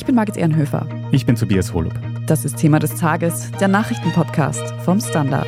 Ich bin Margit Ehrenhöfer. Ich bin Tobias Holub. Das ist Thema des Tages, der Nachrichtenpodcast vom Standard.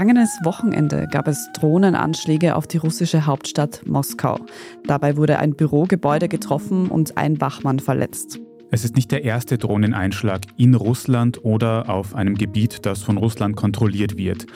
Vergangenes Wochenende gab es Drohnenanschläge auf die russische Hauptstadt Moskau. Dabei wurde ein Bürogebäude getroffen und ein Wachmann verletzt. Es ist nicht der erste Drohneneinschlag in Russland oder auf einem Gebiet, das von Russland kontrolliert wird.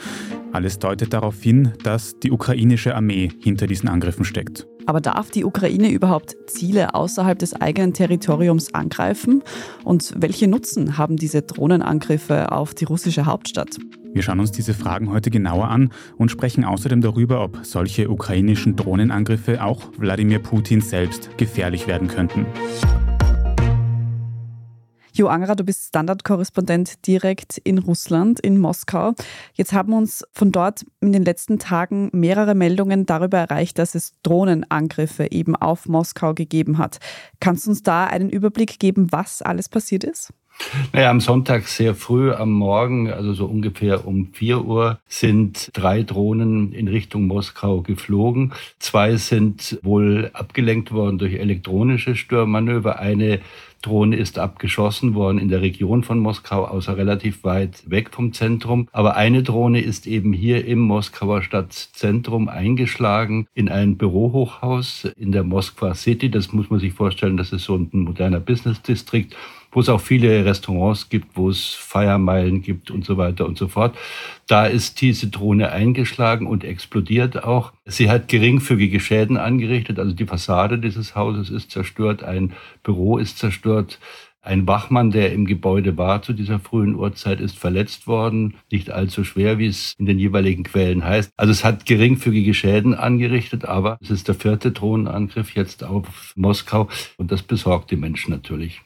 Alles deutet darauf hin, dass die ukrainische Armee hinter diesen Angriffen steckt. Aber darf die Ukraine überhaupt Ziele außerhalb des eigenen Territoriums angreifen? Und welche Nutzen haben diese Drohnenangriffe auf die russische Hauptstadt? Wir schauen uns diese Fragen heute genauer an und sprechen außerdem darüber, ob solche ukrainischen Drohnenangriffe auch Wladimir Putin selbst gefährlich werden könnten. Jo Angerer, du bist Standardkorrespondent direkt in Russland, in Moskau. Jetzt haben uns von dort in den letzten Tagen mehrere Meldungen darüber erreicht, dass es Drohnenangriffe eben auf Moskau gegeben hat. Kannst du uns da einen Überblick geben, was alles passiert ist? Naja, am Sonntag sehr früh am Morgen, also so ungefähr um 4 Uhr, sind drei Drohnen in Richtung Moskau geflogen. Zwei sind wohl abgelenkt worden durch elektronische Störmanöver. Eine Drohne ist abgeschossen worden in der Region von Moskau, außer relativ weit weg vom Zentrum. Aber eine Drohne ist eben hier im Moskauer Stadtzentrum eingeschlagen in ein Bürohochhaus in der Moskwa City. Das muss man sich vorstellen, das ist so ein moderner Business District wo es auch viele Restaurants gibt, wo es Feiermeilen gibt und so weiter und so fort. Da ist diese Drohne eingeschlagen und explodiert auch. Sie hat geringfügige Schäden angerichtet, also die Fassade dieses Hauses ist zerstört, ein Büro ist zerstört. Ein Wachmann, der im Gebäude war zu dieser frühen Uhrzeit, ist verletzt worden. Nicht allzu schwer, wie es in den jeweiligen Quellen heißt. Also es hat geringfügige Schäden angerichtet, aber es ist der vierte Drohnenangriff jetzt auf Moskau und das besorgt die Menschen natürlich.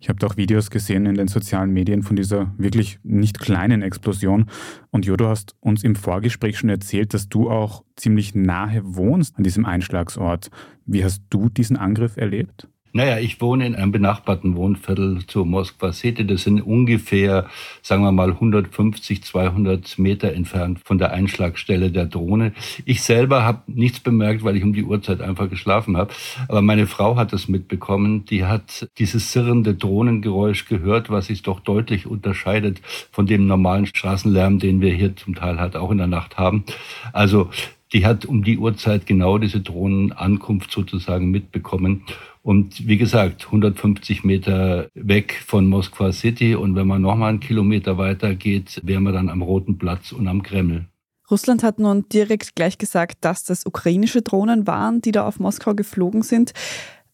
Ich habe auch Videos gesehen in den sozialen Medien von dieser wirklich nicht kleinen Explosion. Und Jo, du hast uns im Vorgespräch schon erzählt, dass du auch ziemlich nahe wohnst an diesem Einschlagsort. Wie hast du diesen Angriff erlebt? Naja, ich wohne in einem benachbarten Wohnviertel zur Moskwa City. Das sind ungefähr, sagen wir mal, 150, 200 Meter entfernt von der Einschlagstelle der Drohne. Ich selber habe nichts bemerkt, weil ich um die Uhrzeit einfach geschlafen habe. Aber meine Frau hat es mitbekommen. Die hat dieses sirrende Drohnengeräusch gehört, was sich doch deutlich unterscheidet von dem normalen Straßenlärm, den wir hier zum Teil halt auch in der Nacht haben. Also die hat um die Uhrzeit genau diese Drohnenankunft sozusagen mitbekommen. Und wie gesagt, 150 Meter weg von Moskwa City. Und wenn man nochmal einen Kilometer weiter geht, wären wir dann am Roten Platz und am Kreml. Russland hat nun direkt gleich gesagt, dass das ukrainische Drohnen waren, die da auf Moskau geflogen sind.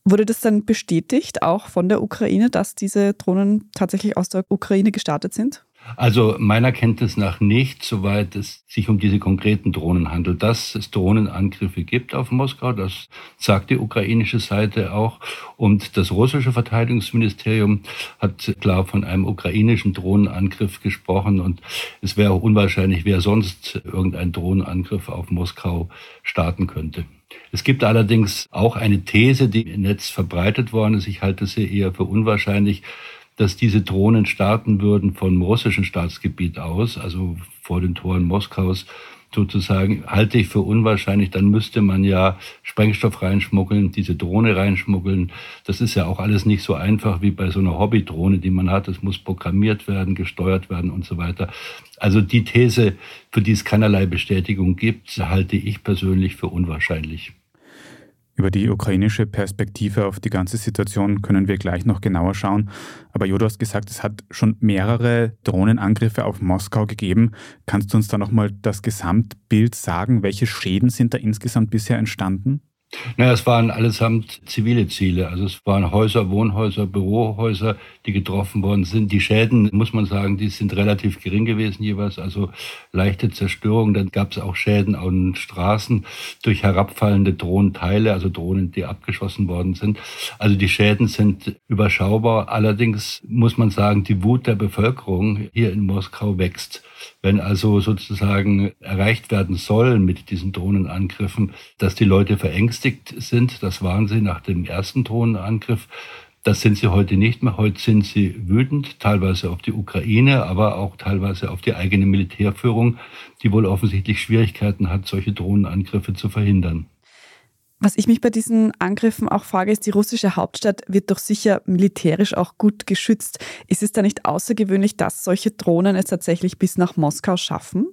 Wurde das dann bestätigt, auch von der Ukraine, dass diese Drohnen tatsächlich aus der Ukraine gestartet sind? Also meiner Kenntnis nach nicht, soweit es sich um diese konkreten Drohnen handelt. Dass es Drohnenangriffe gibt auf Moskau, das sagt die ukrainische Seite auch. Und das russische Verteidigungsministerium hat klar von einem ukrainischen Drohnenangriff gesprochen. Und es wäre auch unwahrscheinlich, wer sonst irgendein Drohnenangriff auf Moskau starten könnte. Es gibt allerdings auch eine These, die im Netz verbreitet worden ist. Ich halte sie eher für unwahrscheinlich, dass diese Drohnen starten würden vom russischen Staatsgebiet aus, also vor den Toren Moskaus sozusagen, halte ich für unwahrscheinlich. Dann müsste man ja Sprengstoff reinschmuggeln, diese Drohne reinschmuggeln. Das ist ja auch alles nicht so einfach wie bei so einer Hobbydrohne, die man hat. Es muss programmiert werden, gesteuert werden und so weiter. Also die These, für die es keinerlei Bestätigung gibt, halte ich persönlich für unwahrscheinlich. Über die ukrainische Perspektive auf die ganze Situation können wir gleich noch genauer schauen. Aber Jo, du hast gesagt, es hat schon mehrere Drohnenangriffe auf Moskau gegeben. Kannst du uns da nochmal das Gesamtbild sagen? Welche Schäden sind da insgesamt bisher entstanden? Naja, es waren allesamt zivile Ziele. Also es waren Häuser, Wohnhäuser, Bürohäuser, die getroffen worden sind. Die Schäden, muss man sagen, die sind relativ gering gewesen jeweils. Also leichte Zerstörung. Dann gab es auch Schäden an Straßen durch herabfallende Drohnenteile, also Drohnen, die abgeschossen worden sind. Also die Schäden sind überschaubar. Allerdings muss man sagen, die Wut der Bevölkerung hier in Moskau wächst. Wenn also sozusagen erreicht werden soll mit diesen Drohnenangriffen, dass die Leute verängstigt verängstigt sind. Das waren sie nach dem ersten Drohnenangriff. Das sind sie heute nicht mehr. Heute sind sie wütend, teilweise auf die Ukraine, aber auch teilweise auf die eigene Militärführung, die wohl offensichtlich Schwierigkeiten hat, solche Drohnenangriffe zu verhindern. Was ich mich bei diesen Angriffen auch frage, ist, die russische Hauptstadt wird doch sicher militärisch auch gut geschützt. Ist es da nicht außergewöhnlich, dass solche Drohnen es tatsächlich bis nach Moskau schaffen?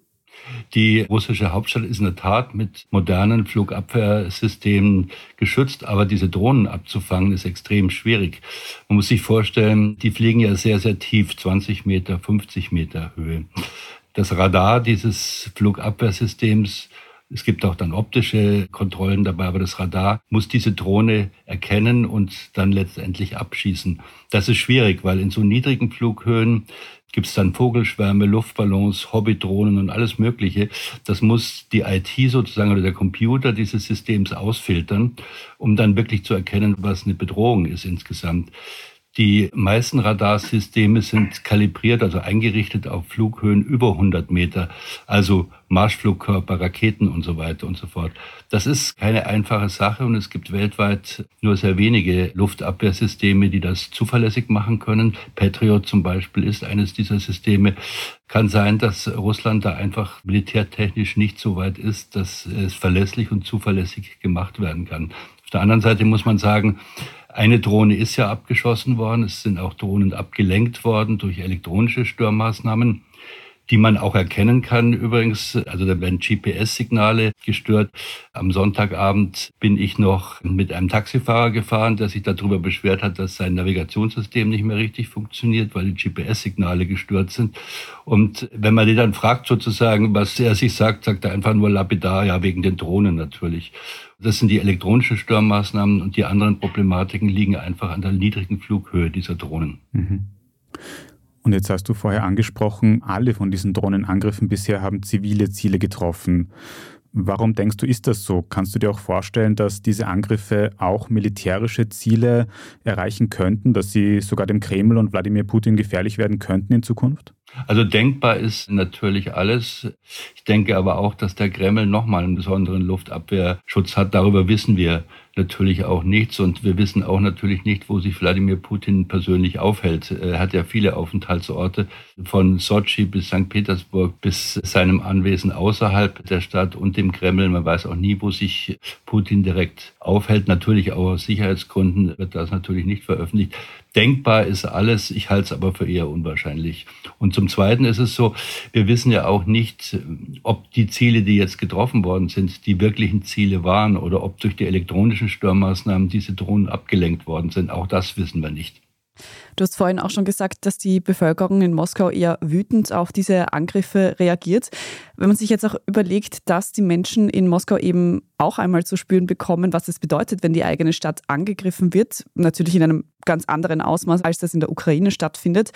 Die russische Hauptstadt ist in der Tat mit modernen Flugabwehrsystemen geschützt, aber diese Drohnen abzufangen ist extrem schwierig. Man muss sich vorstellen, die fliegen ja sehr, sehr tief, 20 Meter, 50 Meter Höhe. Das Radar dieses Flugabwehrsystems es gibt auch dann optische Kontrollen dabei, aber das Radar muss diese Drohne erkennen und dann letztendlich abschießen. Das ist schwierig, weil in so niedrigen Flughöhen gibt es dann Vogelschwärme, Luftballons, Hobbydrohnen und alles Mögliche. Das muss die IT sozusagen oder der Computer dieses Systems ausfiltern, um dann wirklich zu erkennen, was eine Bedrohung ist insgesamt. Die meisten Radarsysteme sind kalibriert, also eingerichtet auf Flughöhen über 100 Meter, also Marschflugkörper, Raketen und so weiter und so fort. Das ist keine einfache Sache und es gibt weltweit nur sehr wenige Luftabwehrsysteme, die das zuverlässig machen können. Patriot zum Beispiel ist eines dieser Systeme. Kann sein, dass Russland da einfach militärtechnisch nicht so weit ist, dass es verlässlich und zuverlässig gemacht werden kann. Auf der anderen Seite muss man sagen, eine Drohne ist ja abgeschossen worden. Es sind auch Drohnen abgelenkt worden durch elektronische Störmaßnahmen die man auch erkennen kann übrigens. Also da werden GPS-Signale gestört. Am Sonntagabend bin ich noch mit einem Taxifahrer gefahren, der sich darüber beschwert hat, dass sein Navigationssystem nicht mehr richtig funktioniert, weil die GPS-Signale gestört sind. Und wenn man den dann fragt sozusagen, was er sich sagt, sagt er einfach nur lapidar, ja, wegen den Drohnen natürlich. Das sind die elektronischen Störmaßnahmen und die anderen Problematiken liegen einfach an der niedrigen Flughöhe dieser Drohnen. Mhm. Und jetzt hast du vorher angesprochen, alle von diesen Drohnenangriffen bisher haben zivile Ziele getroffen. Warum denkst du, ist das so? Kannst du dir auch vorstellen, dass diese Angriffe auch militärische Ziele erreichen könnten, dass sie sogar dem Kreml und Wladimir Putin gefährlich werden könnten in Zukunft? Also denkbar ist natürlich alles. Ich denke aber auch, dass der Kreml nochmal einen besonderen Luftabwehrschutz hat. Darüber wissen wir natürlich auch nichts. Und wir wissen auch natürlich nicht, wo sich Wladimir Putin persönlich aufhält. Er hat ja viele Aufenthaltsorte von Sochi bis St. Petersburg bis seinem Anwesen außerhalb der Stadt und dem Kreml. Man weiß auch nie, wo sich Putin direkt aufhält. Natürlich auch aus Sicherheitsgründen wird das natürlich nicht veröffentlicht. Denkbar ist alles, ich halte es aber für eher unwahrscheinlich. Und zum Zweiten ist es so, wir wissen ja auch nicht, ob die Ziele, die jetzt getroffen worden sind, die wirklichen Ziele waren oder ob durch die elektronischen Störmaßnahmen diese Drohnen abgelenkt worden sind. Auch das wissen wir nicht. Du hast vorhin auch schon gesagt, dass die Bevölkerung in Moskau eher wütend auf diese Angriffe reagiert. Wenn man sich jetzt auch überlegt, dass die Menschen in Moskau eben auch einmal zu spüren bekommen, was es bedeutet, wenn die eigene Stadt angegriffen wird, natürlich in einem ganz anderen Ausmaß, als das in der Ukraine stattfindet,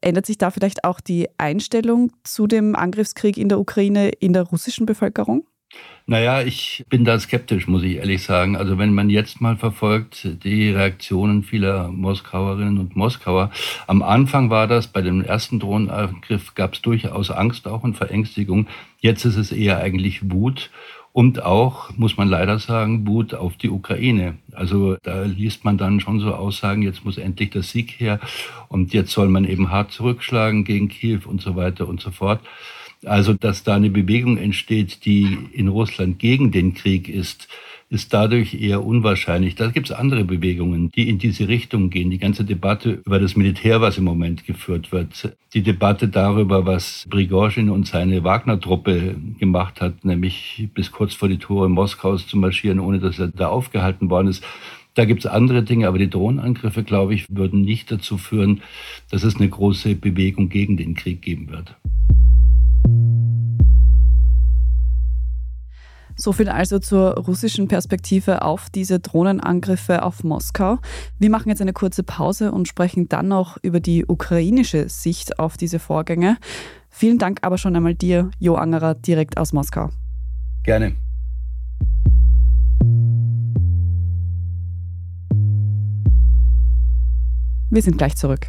ändert sich da vielleicht auch die Einstellung zu dem Angriffskrieg in der Ukraine in der russischen Bevölkerung? Naja, ich bin da skeptisch, muss ich ehrlich sagen. Also wenn man jetzt mal verfolgt, die Reaktionen vieler Moskauerinnen und Moskauer. Am Anfang war das, bei dem ersten Drohnenangriff gab es durchaus Angst auch und Verängstigung. Jetzt ist es eher eigentlich Wut und auch, muss man leider sagen, Wut auf die Ukraine. Also da liest man dann schon so Aussagen, jetzt muss endlich der Sieg her und jetzt soll man eben hart zurückschlagen gegen Kiew und so weiter und so fort. Also, dass da eine Bewegung entsteht, die in Russland gegen den Krieg ist, ist dadurch eher unwahrscheinlich. Da gibt es andere Bewegungen, die in diese Richtung gehen. Die ganze Debatte über das Militär, was im Moment geführt wird, die Debatte darüber, was Prigozhin und seine Wagner-Truppe gemacht hat, nämlich bis kurz vor die Tore Moskaus zu marschieren, ohne dass er da aufgehalten worden ist. Da gibt es andere Dinge, aber die Drohnenangriffe, glaube ich, würden nicht dazu führen, dass es eine große Bewegung gegen den Krieg geben wird. So viel also zur russischen Perspektive auf diese Drohnenangriffe auf Moskau. Wir machen jetzt eine kurze Pause und sprechen dann noch über die ukrainische Sicht auf diese Vorgänge. Vielen Dank aber schon einmal dir, Jo Angerer, direkt aus Moskau. Gerne. Wir sind gleich zurück.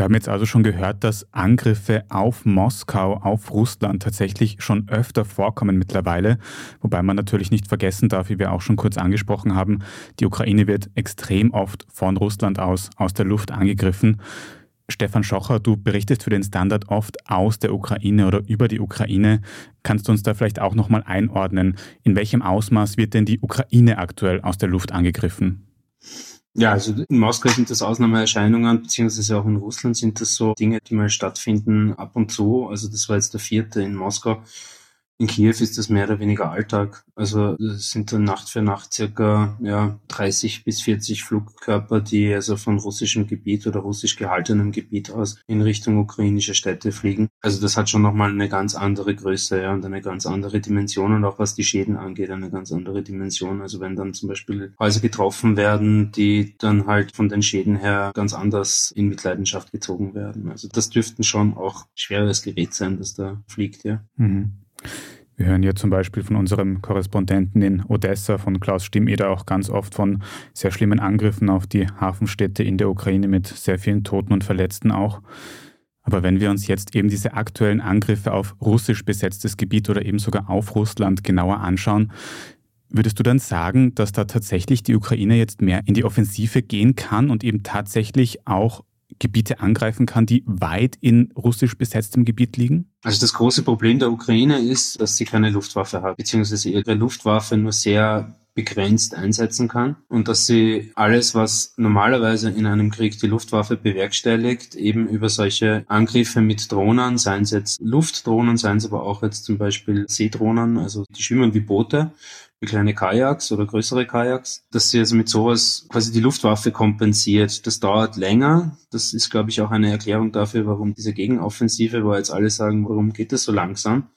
Wir haben jetzt also schon gehört, dass Angriffe auf Moskau, auf Russland tatsächlich schon öfter vorkommen mittlerweile. Wobei man natürlich nicht vergessen darf, wie wir auch schon kurz angesprochen haben, die Ukraine wird extrem oft von Russland aus, aus der Luft angegriffen. Stefan Schocher, du berichtest für den Standard oft aus der Ukraine oder über die Ukraine. Kannst du uns da vielleicht auch nochmal einordnen? In welchem Ausmaß wird denn die Ukraine aktuell aus der Luft angegriffen? Ja, also in Moskau sind das Ausnahmeerscheinungen, beziehungsweise auch in Russland sind das so Dinge, die mal stattfinden ab und zu. Also das war jetzt der vierte in Moskau. In Kiew ist das mehr oder weniger Alltag. Also es sind dann Nacht für Nacht circa ja, 30 bis 40 Flugkörper, die also von russischem Gebiet oder russisch gehaltenem Gebiet aus in Richtung ukrainische Städte fliegen. Also das hat schon nochmal eine ganz andere Größe ja, und eine ganz andere Dimension und auch was die Schäden angeht, eine ganz andere Dimension. Also wenn dann zum Beispiel Häuser getroffen werden, die dann halt von den Schäden her ganz anders in Mitleidenschaft gezogen werden. Also das dürften schon auch schweres Gerät sein, das da fliegt, ja. Mhm. Wir hören ja zum Beispiel von unserem Korrespondenten in Odessa, von Klaus Stimmeder, auch ganz oft von sehr schlimmen Angriffen auf die Hafenstädte in der Ukraine mit sehr vielen Toten und Verletzten auch. Aber wenn wir uns jetzt eben diese aktuellen Angriffe auf russisch besetztes Gebiet oder eben sogar auf Russland genauer anschauen, würdest du dann sagen, dass da tatsächlich die Ukraine jetzt mehr in die Offensive gehen kann und eben tatsächlich auch Gebiete angreifen kann, die weit in russisch besetztem Gebiet liegen? Also das große Problem der Ukraine ist, dass sie keine Luftwaffe hat, beziehungsweise ihre Luftwaffe nur sehr begrenzt einsetzen kann und dass sie alles, was normalerweise in einem Krieg die Luftwaffe bewerkstelligt, eben über solche Angriffe mit Drohnen, seien es jetzt Luftdrohnen, seien es aber auch jetzt zum Beispiel Seedrohnen, also die schwimmen wie Boote, wie kleine Kajaks oder größere Kajaks, dass sie also mit sowas quasi die Luftwaffe kompensiert. Das dauert länger. Das ist, glaube ich, auch eine Erklärung dafür, warum diese Gegenoffensive, wo jetzt alle sagen, warum geht das so langsam?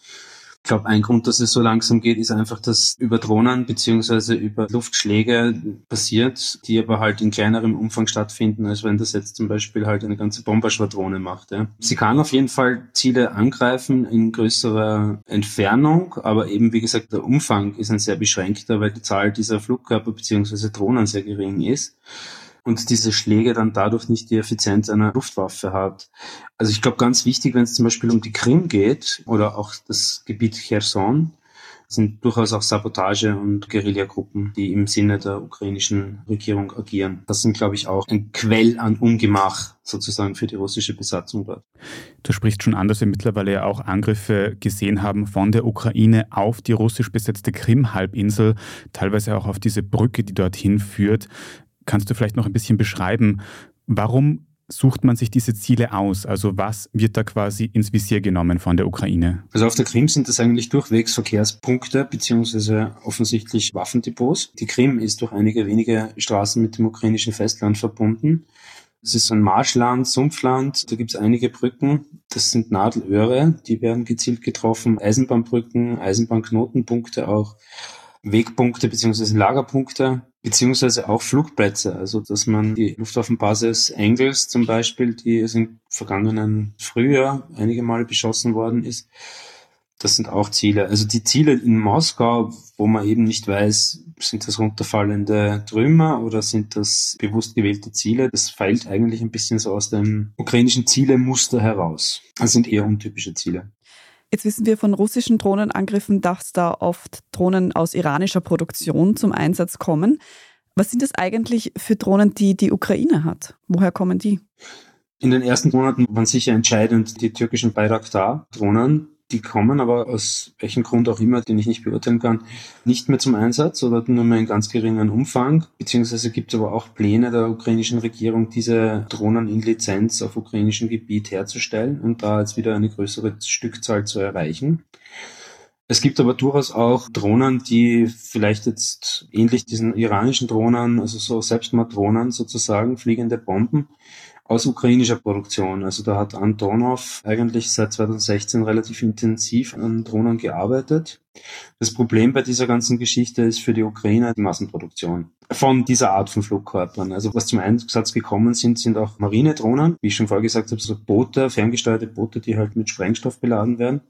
Ich glaube, ein Grund, dass es so langsam geht, ist einfach, dass über Drohnen beziehungsweise über Luftschläge passiert, die aber halt in kleinerem Umfang stattfinden, als wenn das jetzt zum Beispiel halt eine ganze Bomberschwadrone macht. Ja. Sie kann auf jeden Fall Ziele angreifen in größerer Entfernung, aber eben, wie gesagt, der Umfang ist ein sehr beschränkter, weil die Zahl dieser Flugkörper beziehungsweise Drohnen sehr gering ist und diese Schläge dann dadurch nicht die Effizienz einer Luftwaffe hat. Also ich glaube, ganz wichtig, wenn es zum Beispiel um die Krim geht oder auch das Gebiet Cherson, sind durchaus auch Sabotage- und Guerillagruppen, die im Sinne der ukrainischen Regierung agieren. Das sind, glaube ich, auch ein Quell an Ungemach sozusagen für die russische Besatzung dort. Du sprichst schon an, dass wir mittlerweile ja auch Angriffe gesehen haben von der Ukraine auf die russisch besetzte Krim-Halbinsel, teilweise auch auf diese Brücke, die dorthin führt. Kannst du vielleicht noch ein bisschen beschreiben, warum sucht man sich diese Ziele aus? Also was wird da quasi ins Visier genommen von der Ukraine? Also auf der Krim sind das eigentlich durchwegs Verkehrspunkte beziehungsweise offensichtlich Waffendepots. Die Krim ist durch einige wenige Straßen mit dem ukrainischen Festland verbunden. Es ist ein Marschland, Sumpfland, da gibt es einige Brücken. Das sind Nadelöhre, die werden gezielt getroffen. Eisenbahnbrücken, Eisenbahnknotenpunkte auch. Wegpunkte beziehungsweise Lagerpunkte beziehungsweise auch Flugplätze. Also dass man die Luftwaffenbasis Engels zum Beispiel, die es im vergangenen Frühjahr einige Male beschossen worden ist, das sind auch Ziele. Also die Ziele in Moskau, wo man eben nicht weiß, sind das runterfallende Trümmer oder sind das bewusst gewählte Ziele, das feilt eigentlich ein bisschen so aus dem ukrainischen Zielemuster heraus. Das sind eher untypische Ziele. Jetzt wissen wir von russischen Drohnenangriffen, dass da oft Drohnen aus iranischer Produktion zum Einsatz kommen. Was sind das eigentlich für Drohnen, die die Ukraine hat? Woher kommen die? In den ersten Monaten waren sicher entscheidend die türkischen Bayraktar-Drohnen, die kommen aber aus welchem Grund auch immer, den ich nicht beurteilen kann, nicht mehr zum Einsatz oder nur mehr in ganz geringen Umfang. Beziehungsweise gibt es aber auch Pläne der ukrainischen Regierung, diese Drohnen in Lizenz auf ukrainischem Gebiet herzustellen und da jetzt wieder eine größere Stückzahl zu erreichen. Es gibt aber durchaus auch Drohnen, die vielleicht jetzt ähnlich diesen iranischen Drohnen, also so Selbstmorddrohnen sozusagen, fliegende Bomben, aus ukrainischer Produktion. Also da hat Antonov eigentlich seit 2016 relativ intensiv an Drohnen gearbeitet. Das Problem bei dieser ganzen Geschichte ist für die Ukraine die Massenproduktion von dieser Art von Flugkörpern. Also was zum Einsatz gekommen sind, sind auch Marinedrohnen, wie ich schon vorher gesagt habe, so Boote, ferngesteuerte Boote, die halt mit Sprengstoff beladen werden.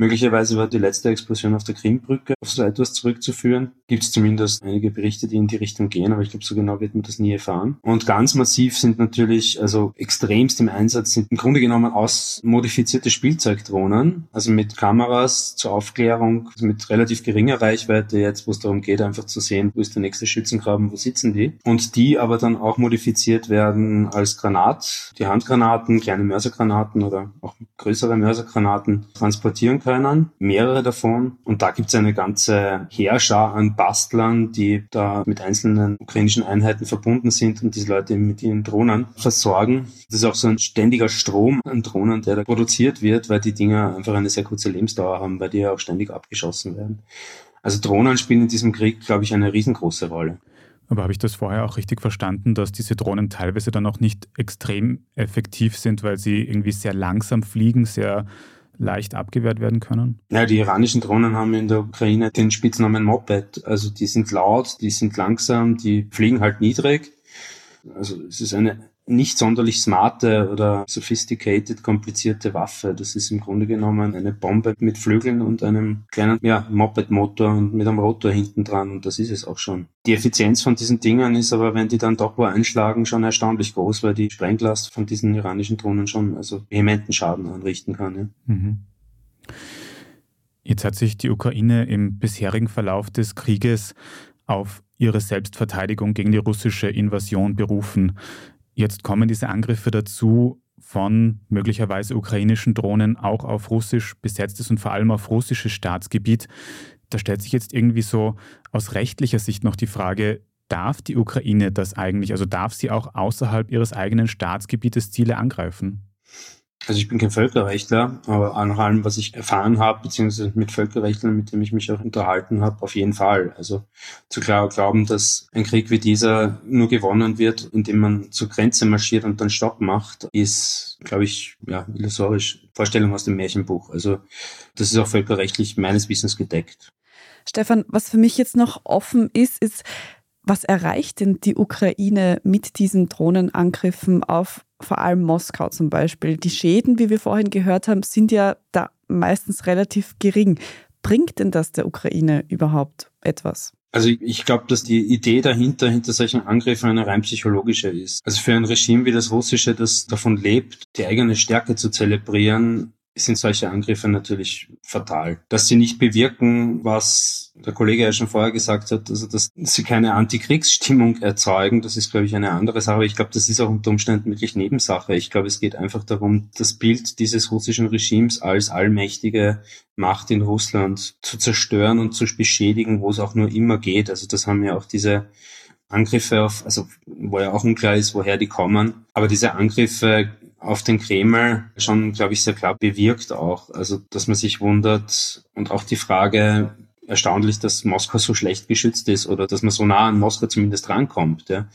Möglicherweise war die letzte Explosion auf der Krimbrücke auf so etwas zurückzuführen. Gibt es zumindest einige Berichte, die in die Richtung gehen, aber ich glaube, so genau wird man das nie erfahren. Und ganz massiv sind natürlich, also extremst im Einsatz sind im Grunde genommen ausmodifizierte Spielzeugdrohnen, also mit Kameras zur Aufklärung, also mit relativ geringer Reichweite jetzt, wo es darum geht, einfach zu sehen, wo ist der nächste Schützengraben, wo sitzen die. Und die aber dann auch modifiziert werden als Granat, die Handgranaten, kleine Mörsergranaten oder auch größere Mörsergranaten transportieren können können, mehrere davon. Und da gibt es eine ganze Heerschar an Bastlern, die da mit einzelnen ukrainischen Einheiten verbunden sind und diese Leute mit ihren Drohnen versorgen. Das ist auch so ein ständiger Strom an Drohnen, der da produziert wird, weil die Dinger einfach eine sehr kurze Lebensdauer haben, weil die ja auch ständig abgeschossen werden. Also Drohnen spielen in diesem Krieg, glaube ich, eine riesengroße Rolle. Aber habe ich das vorher auch richtig verstanden, dass diese Drohnen teilweise dann auch nicht extrem effektiv sind, weil sie irgendwie sehr langsam fliegen, sehr leicht abgewehrt werden können? Ja, die iranischen Drohnen haben in der Ukraine den Spitznamen Moped. Also die sind laut, die sind langsam, die fliegen halt niedrig. Also es ist eine nicht sonderlich smarte oder sophisticated, komplizierte Waffe. Das ist im Grunde genommen eine Bombe mit Flügeln und einem kleinen ja, Moped-Motor und mit einem Rotor hinten dran und das ist es auch schon. Die Effizienz von diesen Dingern ist aber, wenn die dann doch wo einschlagen, schon erstaunlich groß, weil die Sprenglast von diesen iranischen Drohnen schon also vehementen Schaden anrichten kann. Ja. Mhm. Jetzt hat sich die Ukraine im bisherigen Verlauf des Krieges auf ihre Selbstverteidigung gegen die russische Invasion berufen. Jetzt kommen diese Angriffe dazu von möglicherweise ukrainischen Drohnen auch auf russisch besetztes und vor allem auf russisches Staatsgebiet. Da stellt sich jetzt irgendwie so aus rechtlicher Sicht noch die Frage, darf die Ukraine das eigentlich, also darf sie auch außerhalb ihres eigenen Staatsgebietes Ziele angreifen? Also ich bin kein Völkerrechtler, aber nach allem, was ich erfahren habe, beziehungsweise mit Völkerrechtlern, mit denen ich mich auch unterhalten habe, auf jeden Fall. Also zu klar glauben, dass ein Krieg wie dieser nur gewonnen wird, indem man zur Grenze marschiert und dann Stopp macht, ist, glaube ich, ja, illusorisch. Vorstellung aus dem Märchenbuch. Also das ist auch völkerrechtlich meines Wissens gedeckt. Stefan, was für mich jetzt noch offen ist, ist, was erreicht denn die Ukraine mit diesen Drohnenangriffen auf vor allem Moskau zum Beispiel? Die Schäden, wie wir vorhin gehört haben, sind ja da meistens relativ gering. Bringt denn das der Ukraine überhaupt etwas? Also ich glaube, dass die Idee dahinter, hinter solchen Angriffen eine rein psychologische ist. Also für ein Regime wie das russische, das davon lebt, die eigene Stärke zu zelebrieren, sind solche Angriffe natürlich fatal. Dass sie nicht bewirken, was der Kollege ja schon vorher gesagt hat, also dass sie keine Antikriegsstimmung erzeugen, das ist, glaube ich, eine andere Sache. Aber ich glaube, das ist auch unter Umständen wirklich Nebensache. Ich glaube, es geht einfach darum, das Bild dieses russischen Regimes als allmächtige Macht in Russland zu zerstören und zu beschädigen, wo es auch nur immer geht. Also das haben ja auch diese Angriffe auf, also wo ja auch unklar ist, woher die kommen. Aber diese Angriffe auf den Kreml schon, glaube ich, sehr klar bewirkt auch. Also, dass man sich wundert und auch die Frage, erstaunlich, dass Moskau so schlecht geschützt ist oder dass man so nah an Moskau zumindest rankommt. Ja.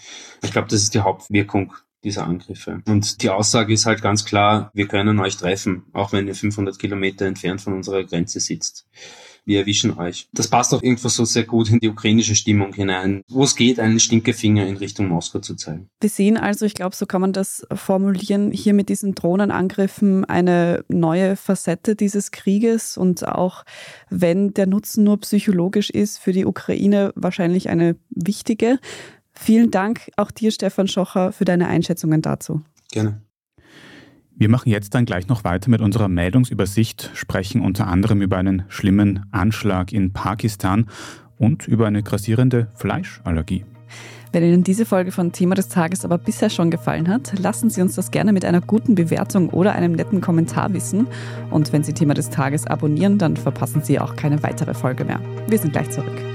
Ich glaube, das ist die Hauptwirkung dieser Angriffe. Und die Aussage ist halt ganz klar, wir können euch treffen, auch wenn ihr 500 Kilometer entfernt von unserer Grenze sitzt wir erwischen euch. Das passt auch irgendwo so sehr gut in die ukrainische Stimmung hinein, wo es geht, einen Stinkefinger in Richtung Moskau zu zeigen. Wir sehen also, ich glaube, so kann man das formulieren, hier mit diesen Drohnenangriffen eine neue Facette dieses Krieges und auch wenn der Nutzen nur psychologisch ist, für die Ukraine wahrscheinlich eine wichtige. Vielen Dank auch dir, Stefan Schocher, für deine Einschätzungen dazu. Gerne. Wir machen jetzt dann gleich noch weiter mit unserer Meldungsübersicht, sprechen unter anderem über einen schlimmen Anschlag in Pakistan und über eine grassierende Fleischallergie. Wenn Ihnen diese Folge von Thema des Tages aber bisher schon gefallen hat, lassen Sie uns das gerne mit einer guten Bewertung oder einem netten Kommentar wissen. Und wenn Sie Thema des Tages abonnieren, dann verpassen Sie auch keine weitere Folge mehr. Wir sind gleich zurück.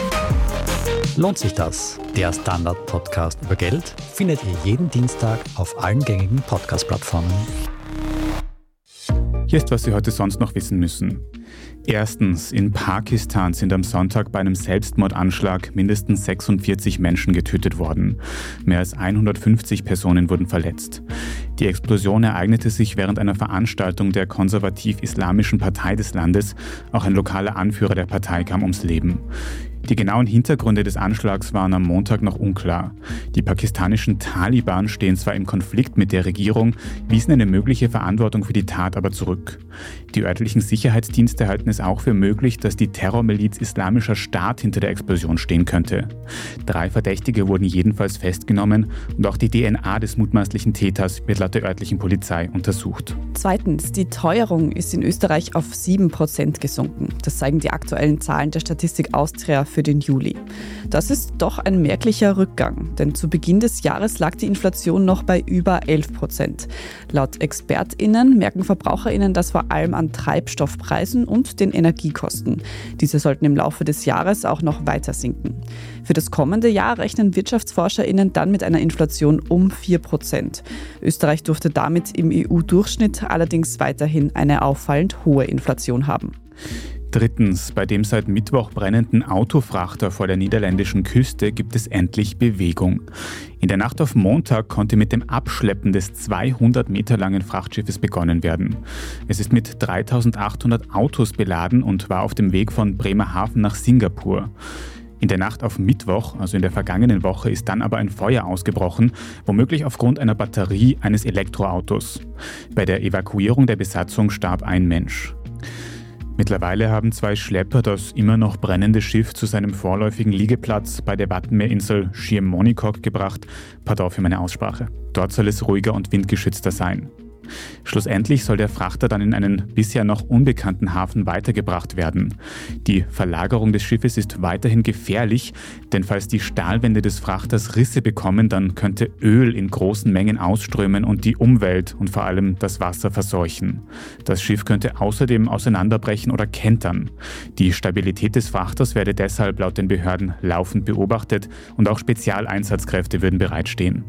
Lohnt sich das? Der Standard-Podcast über Geld findet ihr jeden Dienstag auf allen gängigen Podcast-Plattformen. Hier ist, was Sie heute sonst noch wissen müssen. Erstens, in Pakistan sind am Sonntag bei einem Selbstmordanschlag mindestens 46 Menschen getötet worden. Mehr als 150 Personen wurden verletzt. Die Explosion ereignete sich während einer Veranstaltung der konservativ-islamischen Partei des Landes. Auch ein lokaler Anführer der Partei kam ums Leben. Die genauen Hintergründe des Anschlags waren am Montag noch unklar. Die pakistanischen Taliban stehen zwar im Konflikt mit der Regierung, wiesen eine mögliche Verantwortung für die Tat aber zurück. Die örtlichen Sicherheitsdienste halten es auch für möglich, dass die Terrormiliz Islamischer Staat hinter der Explosion stehen könnte. Drei Verdächtige wurden jedenfalls festgenommen und auch die DNA des mutmaßlichen Täters wird laut der örtlichen Polizei untersucht. Zweitens, die Teuerung ist in Österreich auf 7% gesunken. Das zeigen die aktuellen Zahlen der Statistik Austria für den Juli. Das ist doch ein merklicher Rückgang, denn zu Beginn des Jahres lag die Inflation noch bei über 11 Prozent. Laut ExpertInnen merken VerbraucherInnen das vor allem an Treibstoffpreisen und den Energiekosten. Diese sollten im Laufe des Jahres auch noch weiter sinken. Für das kommende Jahr rechnen WirtschaftsforscherInnen dann mit einer Inflation um 4 Prozent. Österreich durfte damit im EU-Durchschnitt allerdings weiterhin eine auffallend hohe Inflation haben. Drittens, bei dem seit Mittwoch brennenden Autofrachter vor der niederländischen Küste gibt es endlich Bewegung. In der Nacht auf Montag konnte mit dem Abschleppen des 200 Meter langen Frachtschiffes begonnen werden. Es ist mit 3800 Autos beladen und war auf dem Weg von Bremerhaven nach Singapur. In der Nacht auf Mittwoch, also in der vergangenen Woche, ist dann aber ein Feuer ausgebrochen, womöglich aufgrund einer Batterie eines Elektroautos. Bei der Evakuierung der Besatzung starb ein Mensch. Mittlerweile haben zwei Schlepper das immer noch brennende Schiff zu seinem vorläufigen Liegeplatz bei der Wattenmeerinsel Schiermonikok gebracht. Pardon für meine Aussprache. Dort soll es ruhiger und windgeschützter sein. Schlussendlich soll der Frachter dann in einen bisher noch unbekannten Hafen weitergebracht werden. Die Verlagerung des Schiffes ist weiterhin gefährlich, denn falls die Stahlwände des Frachters Risse bekommen, dann könnte Öl in großen Mengen ausströmen und die Umwelt und vor allem das Wasser verseuchen. Das Schiff könnte außerdem auseinanderbrechen oder kentern. Die Stabilität des Frachters werde deshalb laut den Behörden laufend beobachtet und auch Spezialeinsatzkräfte würden bereitstehen.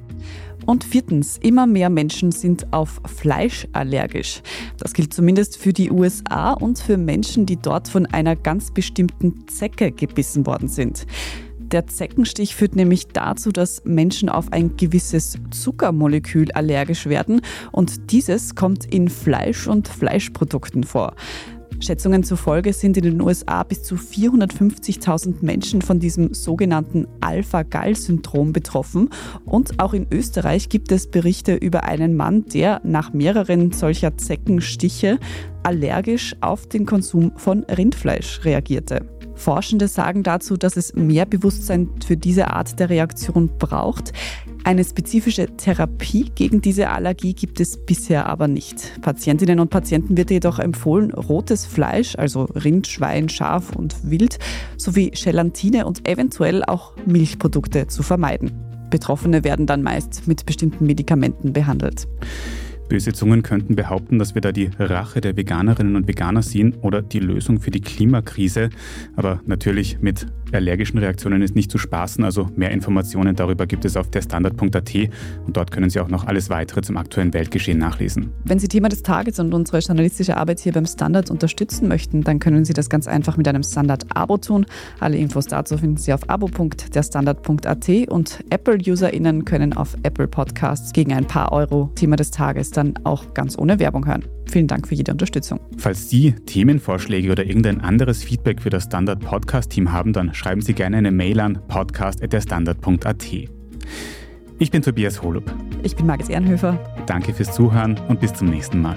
Und viertens, immer mehr Menschen sind auf Fleisch allergisch. Das gilt zumindest für die USA und für Menschen, die dort von einer ganz bestimmten Zecke gebissen worden sind. Der Zeckenstich führt nämlich dazu, dass Menschen auf ein gewisses Zuckermolekül allergisch werden und dieses kommt in Fleisch und Fleischprodukten vor. Schätzungen zufolge sind in den USA bis zu 450.000 Menschen von diesem sogenannten Alpha-Gal-Syndrom betroffen. Und auch in Österreich gibt es Berichte über einen Mann, der nach mehreren solcher Zeckenstiche allergisch auf den Konsum von Rindfleisch reagierte. Forschende sagen dazu, dass es mehr Bewusstsein für diese Art der Reaktion braucht. Eine spezifische Therapie gegen diese Allergie gibt es bisher aber nicht. Patientinnen und Patienten wird jedoch empfohlen, rotes Fleisch, also Rind, Schwein, Schaf und Wild, sowie Gelatine und eventuell auch Milchprodukte zu vermeiden. Betroffene werden dann meist mit bestimmten Medikamenten behandelt. Böse Zungen könnten behaupten, dass wir da die Rache der Veganerinnen und Veganer sehen oder die Lösung für die Klimakrise. Aber natürlich mit allergischen Reaktionen ist nicht zu spaßen. Also mehr Informationen darüber gibt es auf derstandard.at und dort können Sie auch noch alles weitere zum aktuellen Weltgeschehen nachlesen. Wenn Sie Thema des Tages und unsere journalistische Arbeit hier beim Standard unterstützen möchten, dann können Sie das ganz einfach mit einem Standard-Abo tun. Alle Infos dazu finden Sie auf abo.derstandard.at und Apple-UserInnen können auf Apple Podcasts gegen ein paar Euro Thema des Tages dann dann auch ganz ohne Werbung hören. Vielen Dank für jede Unterstützung. Falls Sie Themenvorschläge oder irgendein anderes Feedback für das Standard Podcast Team haben, dann schreiben Sie gerne eine Mail an podcast.derstandard.at. Ich bin Tobias Holub. Ich bin Margit Ehrenhöfer. Danke fürs Zuhören und bis zum nächsten Mal.